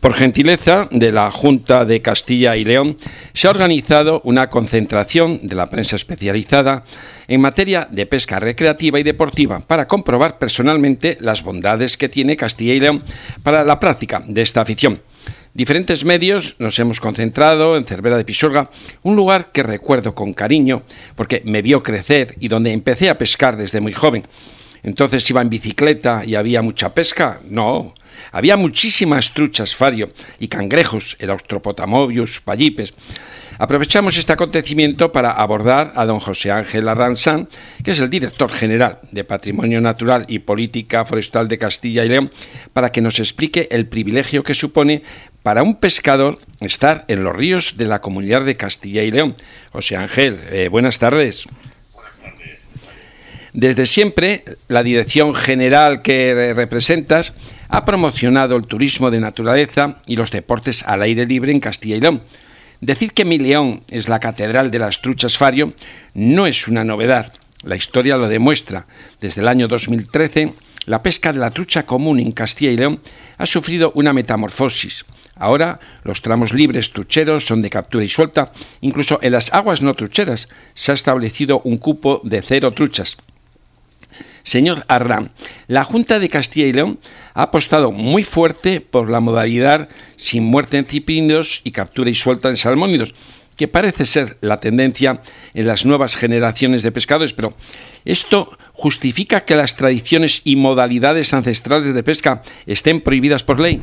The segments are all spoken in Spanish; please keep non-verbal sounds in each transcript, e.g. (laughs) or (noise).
Por gentileza de la Junta de Castilla y León, se ha organizado una concentración de la prensa especializada en materia de pesca recreativa y deportiva para comprobar personalmente las bondades que tiene Castilla y León para la práctica de esta afición. Diferentes medios nos hemos concentrado en Cervera de Pisorga, un lugar que recuerdo con cariño porque me vio crecer y donde empecé a pescar desde muy joven. Entonces iba en bicicleta y había mucha pesca. No, había muchísimas truchas fario y cangrejos, el Austropotamobius, pallipes. Aprovechamos este acontecimiento para abordar a don José Ángel Arranzán, que es el director general de Patrimonio Natural y Política Forestal de Castilla y León, para que nos explique el privilegio que supone para un pescador estar en los ríos de la comunidad de Castilla y León. José Ángel, eh, buenas tardes. Desde siempre, la dirección general que representas ha promocionado el turismo de naturaleza y los deportes al aire libre en Castilla y León. Decir que mi León es la catedral de las truchas Fario no es una novedad. La historia lo demuestra. Desde el año 2013, la pesca de la trucha común en Castilla y León ha sufrido una metamorfosis. Ahora los tramos libres trucheros son de captura y suelta. Incluso en las aguas no trucheras se ha establecido un cupo de cero truchas. Señor Arran, la Junta de Castilla y León ha apostado muy fuerte por la modalidad sin muerte en ciprínidos y captura y suelta en salmónidos, que parece ser la tendencia en las nuevas generaciones de pescadores, pero ¿esto justifica que las tradiciones y modalidades ancestrales de pesca estén prohibidas por ley?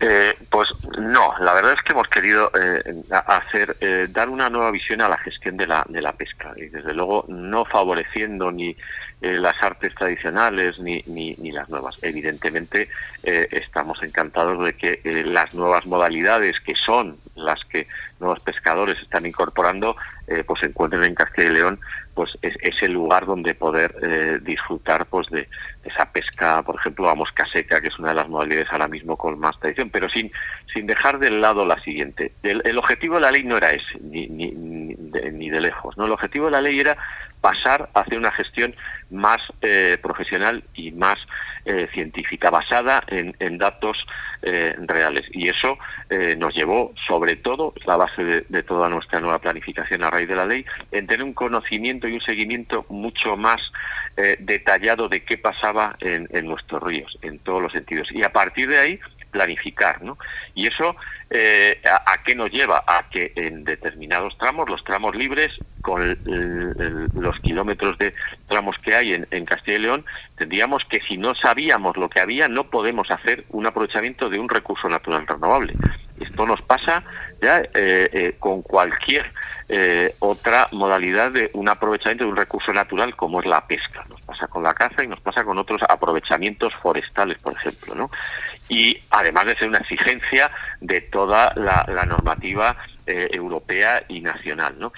Eh, pues no, la verdad es que hemos querido eh, hacer eh, dar una nueva visión a la gestión de la, de la pesca y desde luego no favoreciendo ni las artes tradicionales ni, ni, ni, las nuevas. Evidentemente estamos encantados de que las nuevas modalidades que son las que nuevos pescadores están incorporando pues se encuentren en Castilla y León pues es, el lugar donde poder eh, disfrutar pues de, esa pesca, por ejemplo, a mosca seca, que es una de las modalidades ahora mismo con más tradición, pero sin, sin dejar de lado la siguiente. El, objetivo de la ley no era ese, ni, ni, ni, de, lejos. ¿no? El objetivo de la ley era pasar a hacer una gestión más eh, profesional y más eh, científica, basada en, datos eh, reales. Y eso eh, nos llevó, sobre todo, la base de, toda nuestra nueva planificación raíz de la ley, en tener un conocimiento y un seguimiento mucho más detallado de qué pasaba en, en nuestros ríos, en todos los sentidos. Y a partir de ahí, planificar, ¿no? Y eso, eh, a, qué nos lleva? A que en determinados tramos, los tramos libres, con los kilómetros de tramos que hay en, Castilla y León, tendríamos que si no sabíamos lo que había, no podemos hacer un aprovechamiento de un recurso natural renovable. Esto nos pasa ya eh, eh, con cualquier otra modalidad de un aprovechamiento de un recurso natural como es la pesca. Nos pasa con la caza y nos pasa con otros aprovechamientos forestales, por ejemplo. ¿no? y además de ser una exigencia de toda la, normativa eh, europea y nacional. ¿no?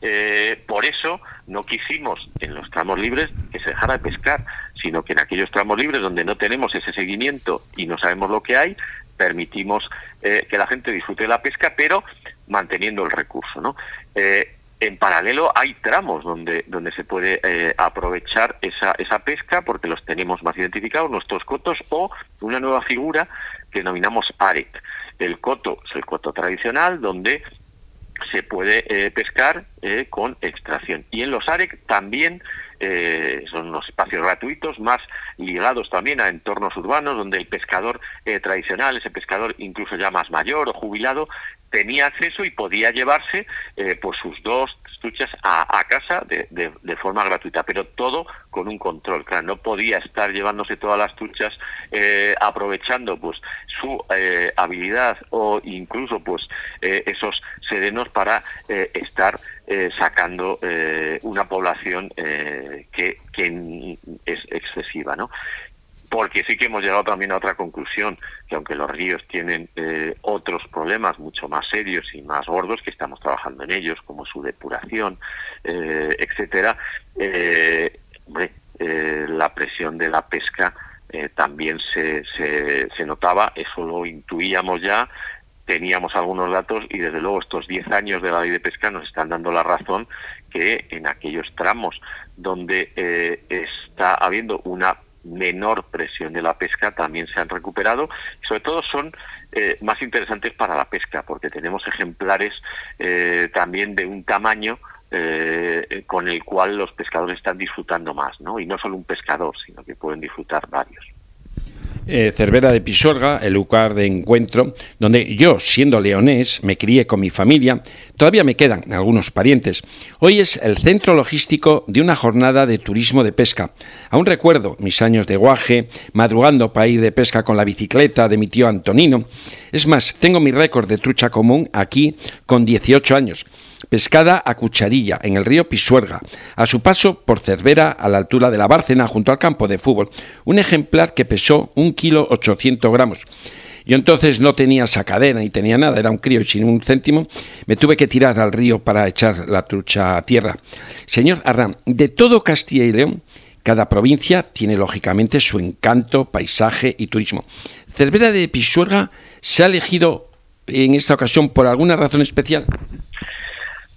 Eh, por eso no quisimos en los tramos libres que se dejara de pescar, sino que en aquellos tramos libres donde no tenemos ese seguimiento y no sabemos lo que hay, permitimos eh, que la gente disfrute la pesca, pero manteniendo el recurso. ¿no? en paralelo hay tramos donde, donde se puede eh, aprovechar esa, esa pesca porque los tenemos más identificados, nuestros cotos, o una nueva figura que denominamos AREC. El coto es el coto tradicional donde se puede eh, pescar eh, con extracción. Y en los AREC también son unos espacios gratuitos, más ligados también a entornos urbanos, donde el pescador tradicional, ese pescador incluso ya más mayor o jubilado, tenía acceso y podía llevarse eh, pues sus dos truchas a, casa de, de, forma gratuita, pero todo con un control. Claro, no podía estar llevándose todas las truchas eh, aprovechando pues su eh, habilidad o incluso pues eh, esos serenos para estar sacando una población que, que es excesiva, ¿no? Porque sí que hemos llegado también a otra conclusión, que aunque los ríos tienen eh, otros problemas mucho más serios y más gordos, que estamos trabajando en ellos, como su depuración, eh, etcétera, eh, la presión de la pesca también se, se, se notaba, eso lo intuíamos ya, teníamos algunos datos y desde luego estos 10 años de la ley de pesca nos están dando la razón que en aquellos tramos donde está habiendo una menor presión de la pesca también se han recuperado. Sobre todo son eh, más interesantes para la pesca, porque tenemos ejemplares eh, también de un tamaño eh, con el cual los pescadores están disfrutando más, ¿no? Y no solo un pescador, sino que pueden disfrutar varios. Eh, Cervera de Pisuerga, el lugar de encuentro, donde yo, siendo leonés, me crié con mi familia, todavía me quedan algunos parientes. Hoy es el centro logístico de una jornada de turismo de pesca. Aún recuerdo mis años de guaje, madrugando para ir de pesca con la bicicleta de mi tío Antonino. Es más, tengo mi récord de trucha común aquí con 18 años pescada a cucharilla en el río Pisuerga, a su paso por Cervera a la altura de la Bárcena junto al campo de fútbol, un ejemplar que pesó un kilo 800 gramos. Yo entonces no tenía sacadera ni tenía nada, era un crío y sin un céntimo. Me tuve que tirar al río para echar la trucha a tierra. Señor Arran, de todo Castilla y León, cada provincia tiene lógicamente su encanto, paisaje y turismo. Cervera de Pisuerga se ha elegido en esta ocasión por alguna razón especial.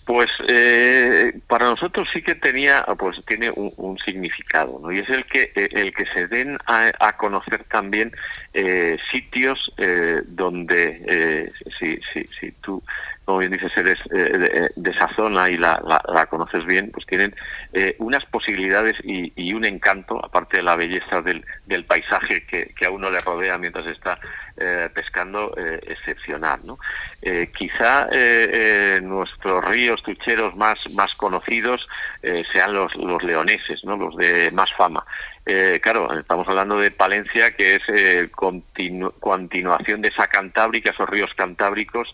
Pues eh, para nosotros sí que tenía, pues tiene un, significado, ¿no? Y es el que eh, el que se den a, conocer también eh, sitios donde si, si, si tú como bien dices, eres de, esa zona y la, conoces bien, pues tienen unas posibilidades y, un encanto, aparte de la belleza del, del paisaje que, a uno le rodea mientras está eh, pescando eh, excepcional. ¿no? Eh, quizá nuestros ríos tucheros más, más conocidos sean los, los leoneses, ¿no? los de más fama. Claro, estamos hablando de Palencia, que es continuación de esa cantábrica, esos ríos cantábricos,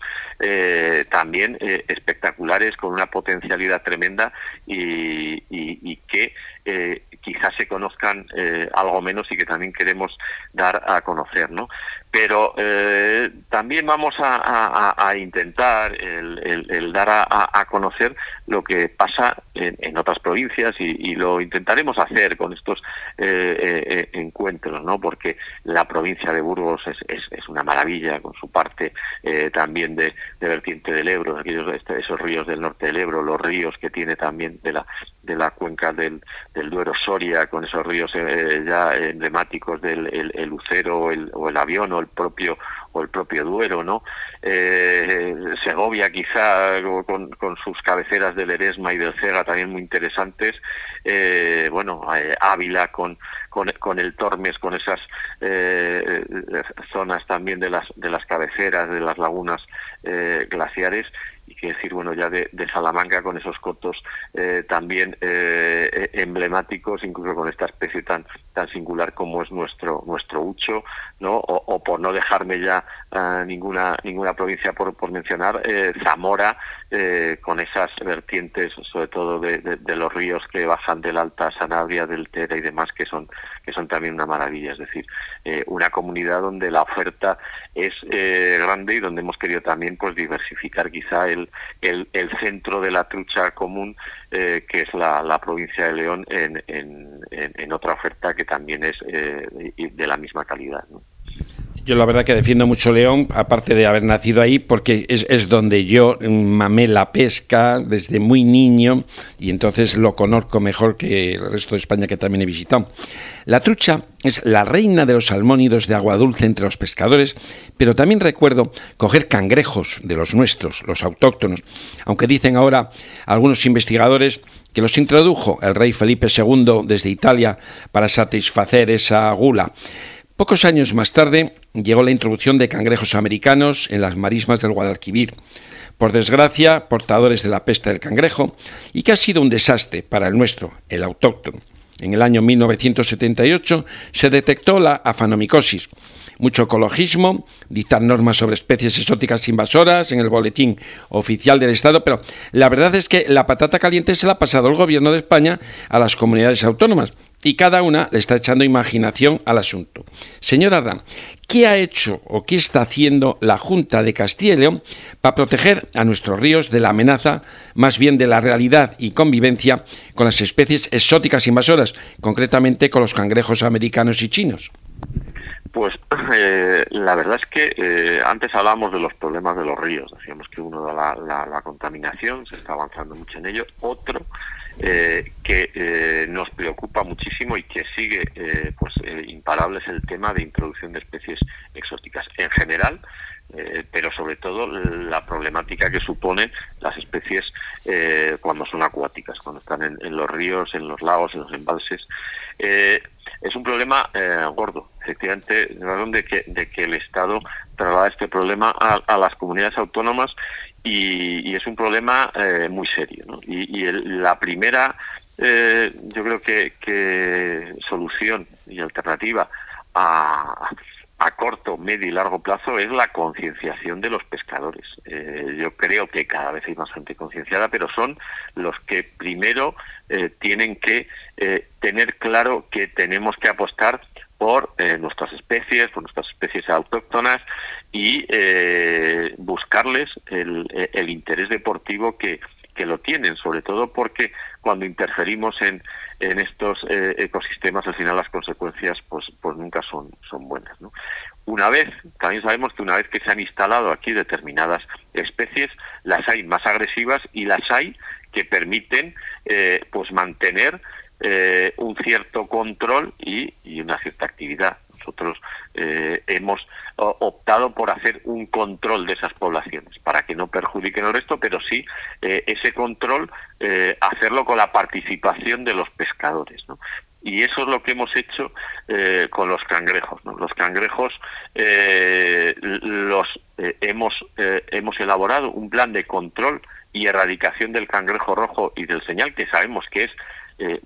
también espectaculares, con una potencialidad tremenda y, y que quizás se conozcan algo menos y que también queremos dar a conocer, ¿no? Pero eh, también vamos a, intentar el, dar a, conocer lo que pasa en, otras provincias y, lo intentaremos hacer con estos eh, eh, encuentros, ¿no? Porque la provincia de Burgos es, una maravilla con su parte también de, vertiente del Ebro, aquellos este, esos ríos del norte del Ebro, los ríos que tiene también de la de la cuenca del, Duero Soria, con esos ríos ya emblemáticos del el, Lucero o el, o el Avión o el propio o el propio Duero, ¿no? Eh, Segovia quizá con, con, sus cabeceras del Eresma y del Cega también muy interesantes, eh, bueno, eh, Ávila con, con, con, el Tormes, con esas eh, zonas también de las, de las cabeceras, de las lagunas glaciares, y que decir, bueno, ya de, Salamanca con esos cotos eh, también eh, e, emblemáticos, incluso con esta especie tan tan singular como es nuestro nuestro Ucho, ¿no? O, por no dejarme ya eh, ninguna ninguna provincia por, por mencionar, Zamora, con esas vertientes, sobre todo de, de, los ríos que bajan del Alta Sanabria, del Tera y demás, que son que son también una maravilla, es decir, una comunidad donde la oferta es grande y donde hemos querido también pues diversificar quizá el, el, centro de la trucha común, eh, que es la, la, provincia de León, en, en, en, otra oferta que también es eh, de la misma calidad. Yo la verdad que defiendo mucho León, aparte de haber nacido ahí, porque es, es, donde yo mamé la pesca desde muy niño y entonces lo conozco mejor que el resto de España que también he visitado. La trucha es la reina de los salmónidos de agua dulce entre los pescadores, pero también recuerdo coger cangrejos de los nuestros, los autóctonos, aunque dicen ahora algunos investigadores que los introdujo el rey Felipe II desde Italia para satisfacer esa gula. Pocos años más tarde llegó la introducción de cangrejos americanos en las marismas del Guadalquivir, por desgracia portadores de la peste del cangrejo, y que ha sido un desastre para el nuestro, el autóctono. En el año 1978 se detectó la afanomicosis, mucho ecologismo, dictar normas sobre especies exóticas invasoras en el boletín oficial del Estado, pero la verdad es que la patata caliente se la ha pasado el gobierno de España a las comunidades autónomas y cada una le está echando imaginación al asunto. Señora Ram, ¿qué ha hecho o qué está haciendo la Junta de Castilla y León para proteger a nuestros ríos de la amenaza, más bien de la realidad y convivencia con las especies exóticas invasoras, concretamente con los cangrejos americanos y chinos? Pues (clears throat) eh, la verdad es que eh, antes hablábamos de los problemas de los ríos, decíamos que uno de la, la contaminación, se está avanzando mucho en ello, otro que nos preocupa muchísimo y que sigue pues imparable es el tema de introducción de especies exóticas. En general, eh, pero sobre todo la problemática que suponen las especies eh, cuando son acuáticas, cuando están en, los ríos, en los lagos, en los embalses. Eh, es un problema gordo, efectivamente, de que, de que el Estado traslada este problema a, las comunidades autónomas y, es un problema muy serio. Y, la primera, yo creo que, que solución y alternativa a, a corto, medio y largo plazo es la concienciación de los pescadores. Eh, yo creo que cada vez hay más gente concienciada, pero son los que primero eh, tienen que eh, tener claro que tenemos que apostar por nuestras especies, por nuestras especies autóctonas y buscarles el, el interés deportivo que, que lo tienen, sobre todo porque cuando interferimos en, en estos eh, ecosistemas, al final las consecuencias pues, pues nunca son, son buenas. Una vez, también sabemos que una vez que se han instalado aquí determinadas especies, las hay más agresivas y las hay que permiten eh, pues mantener eh, un cierto control y, una cierta actividad. Nosotros hemos optado por hacer un control de esas poblaciones para que no perjudiquen el resto, pero sí eh, ese control eh, hacerlo con la participación de los pescadores. Y eso es lo que hemos hecho eh, con los cangrejos. Los cangrejos los hemos hemos elaborado un plan de control y erradicación del cangrejo rojo y del señal que sabemos que es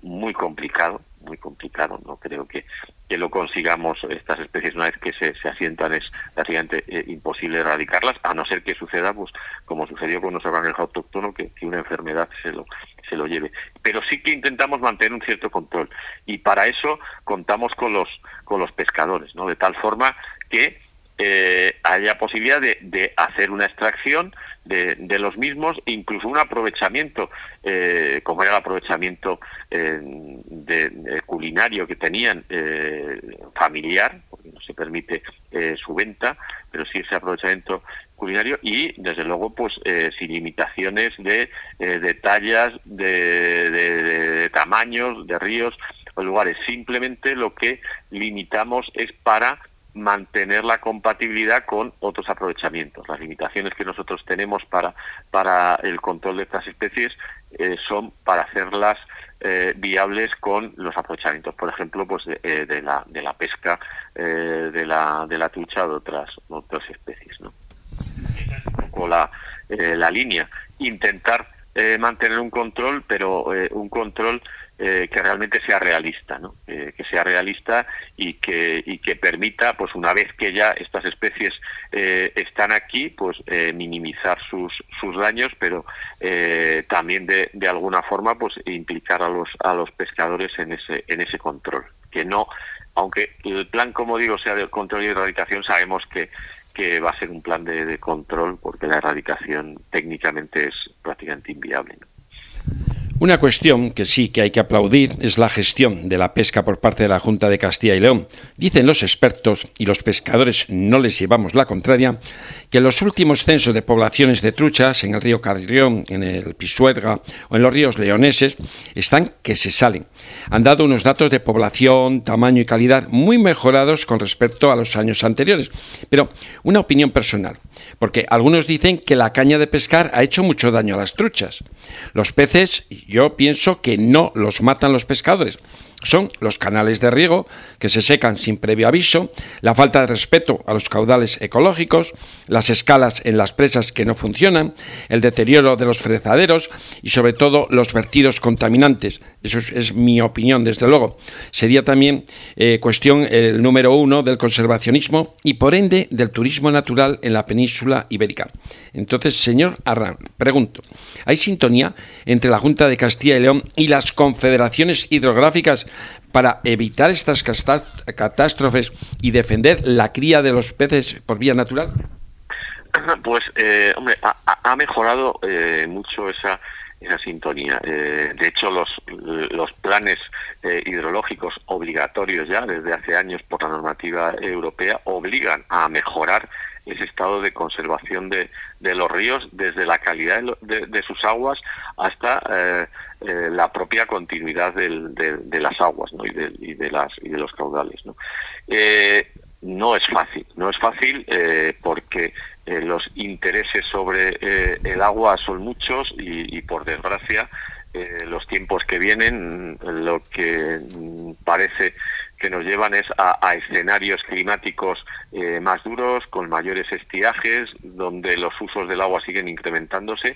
muy complicado muy complicado. No creo que, que lo consigamos estas especies una vez que se, se asientan es prácticamente eh, imposible erradicarlas, a no ser que suceda, pues como sucedió con nuestro cangrejo autóctono, que, que, una enfermedad se lo, se lo lleve. Pero sí que intentamos mantener un cierto control y para eso contamos con los, con los pescadores, ¿no? de tal forma que eh, haya posibilidad de, hacer una extracción de, de, los mismos, incluso un aprovechamiento, eh, como era el aprovechamiento eh, de, culinario que tenían eh, familiar, porque no se permite eh, su venta, pero sí ese aprovechamiento culinario y desde luego pues eh, sin limitaciones de, de tallas, de tamaños, de ríos o lugares. Simplemente lo que limitamos es para mantener la compatibilidad con otros aprovechamientos. Las limitaciones que nosotros tenemos para, para el control de estas especies eh, son para hacerlas eh, viables con los aprovechamientos, por ejemplo, pues de, eh, la, de la pesca de, la, de la trucha de otras, otras especies. ¿no? Esa es un poco la, la línea. Intentar mantener un control, pero un control eh, que realmente sea realista, ¿no? Eh, que sea realista y que, y que permita, pues una vez que ya estas especies eh, están aquí, pues eh, minimizar sus, sus daños, pero eh, también de, de alguna forma, pues implicar a los, a los pescadores en ese, en ese control. Que no, aunque el plan, como digo, sea de control y erradicación, sabemos que, que va a ser un plan de, control porque la erradicación técnicamente es prácticamente inviable. ¿no? Una cuestión que sí que hay que aplaudir es la gestión de la pesca por parte de la Junta de Castilla y León. Dicen los expertos, y los pescadores no les llevamos la contraria, que los últimos censos de poblaciones de truchas en el río Carrión, en el Pisuerga o en los ríos leoneses están que se salen. Han dado unos datos de población, tamaño y calidad muy mejorados con respecto a los años anteriores. Pero una opinión personal, porque algunos dicen que la caña de pescar ha hecho mucho daño a las truchas. Los peces yo pienso que no los matan los pescadores, son los canales de riego que se secan sin previo aviso, la falta de respeto a los caudales ecológicos, las escalas en las presas que no funcionan, el deterioro de los frezaderos y sobre todo los vertidos contaminantes. Eso es, mi opinión, desde luego. Sería también eh, cuestión el número uno del conservacionismo y por ende del turismo natural en la península ibérica. Entonces, señor Arran, pregunto, ¿hay sintonía entre la Junta de Castilla y León y las confederaciones hidrográficas para evitar estas catástrofes y defender la cría de los peces por vía natural? (laughs) Pues, eh, hombre, ha, mejorado eh, mucho esa esa sintonía. Eh, de hecho, los, los planes eh, hidrológicos obligatorios ya desde hace años por la normativa europea obligan a mejorar ese estado de conservación de, de los ríos desde la calidad de, de, de sus aguas hasta eh, la propia continuidad de, las aguas y, de, y, de, las, y de los caudales. ¿no? Eh, no es fácil, no es fácil eh, porque los intereses sobre el agua son muchos y, por desgracia los tiempos que vienen lo que mm, parece que nos llevan es a, escenarios climáticos más duros, con mayores estiajes, donde los usos del agua siguen incrementándose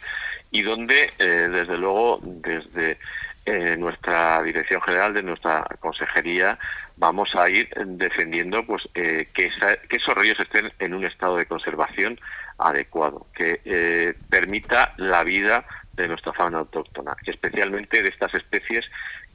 y donde, eh, desde luego, desde eh, nuestra dirección general, de nuestra consejería, vamos a ir defendiendo pues eh, que, esos ríos estén en un estado de conservación adecuado, que permita la vida de nuestra fauna autóctona, especialmente de estas especies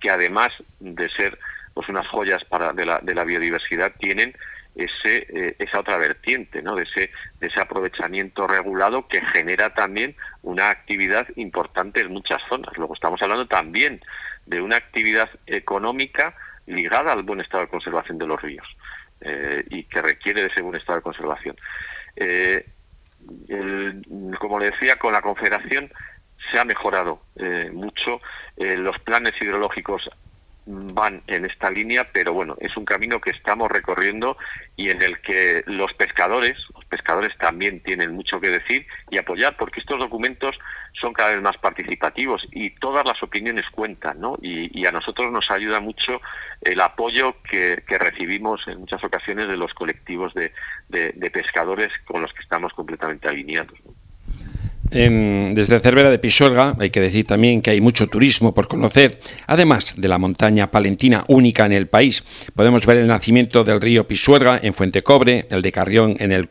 que además de ser pues unas joyas para de la, de la biodiversidad tienen ese, eh, esa otra vertiente, ¿no? de, ese, de ese aprovechamiento regulado que genera también una actividad importante en muchas zonas. Luego estamos hablando también de una actividad económica ligada al buen estado de conservación de los ríos eh, y que requiere de ese buen estado de conservación. Eh, como le decía, con la Confederación se ha mejorado mucho. los planes hidrológicos van en esta línea, pero bueno, es un camino que estamos recorriendo y en el que los pescadores, los pescadores también tienen mucho que decir y apoyar, porque estos documentos son cada vez más participativos y todas las opiniones cuentan, ¿no? Y, a nosotros nos ayuda mucho el apoyo que, recibimos en muchas ocasiones de los colectivos de, de pescadores con los que estamos completamente alineados. Desde Cervera de Pisuerga hay que decir también que hay mucho turismo por conocer, además de la montaña palentina única en el país. Podemos ver el nacimiento del río Pisuerga en Fuente Cobre, el de Carrión en el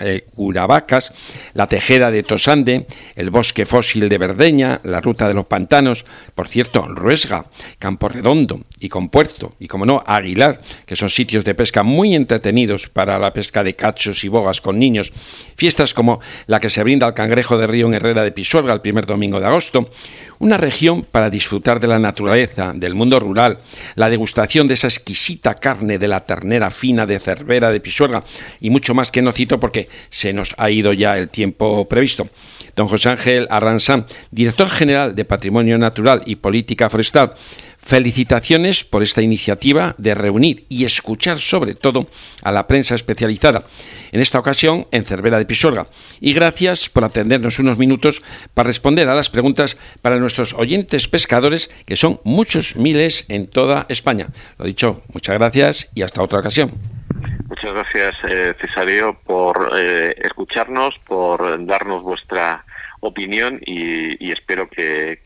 eh, Curavacas, la tejeda de Tosande, el bosque fósil de Verdeña, la ruta de los pantanos, por cierto, Ruesga, Campo Redondo y Compuerto, y como no, Aguilar, que son sitios de pesca muy entretenidos para la pesca de cachos y bogas con niños. Fiestas como la que se brinda al cangrejo de río en Herrera de Pisuerga el primer domingo de agosto, una región para disfrutar de la naturaleza, del mundo rural, la degustación de esa exquisita carne de la ternera fina de Cervera de Pisuerga y mucho más que no cito porque se nos ha ido ya el tiempo previsto. Don José Ángel Arranzán, director general de Patrimonio Natural y Política Forestal, Felicitaciones por esta iniciativa de reunir y escuchar sobre todo a la prensa especializada, en esta ocasión en Cervera de Pisorga. Y gracias por atendernos unos minutos para responder a las preguntas para nuestros oyentes pescadores, que son muchos miles en toda España. Lo dicho, muchas gracias y hasta otra ocasión. Muchas gracias, eh, Cesario, por eh, escucharnos, por darnos vuestra opinión y, espero que,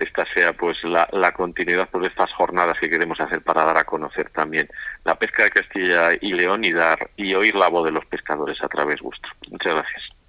esta sea pues la, continuidad de estas jornadas que queremos hacer para dar a conocer también la pesca de Castilla y León y dar y oír la voz de los pescadores a través vuestro. Muchas gracias.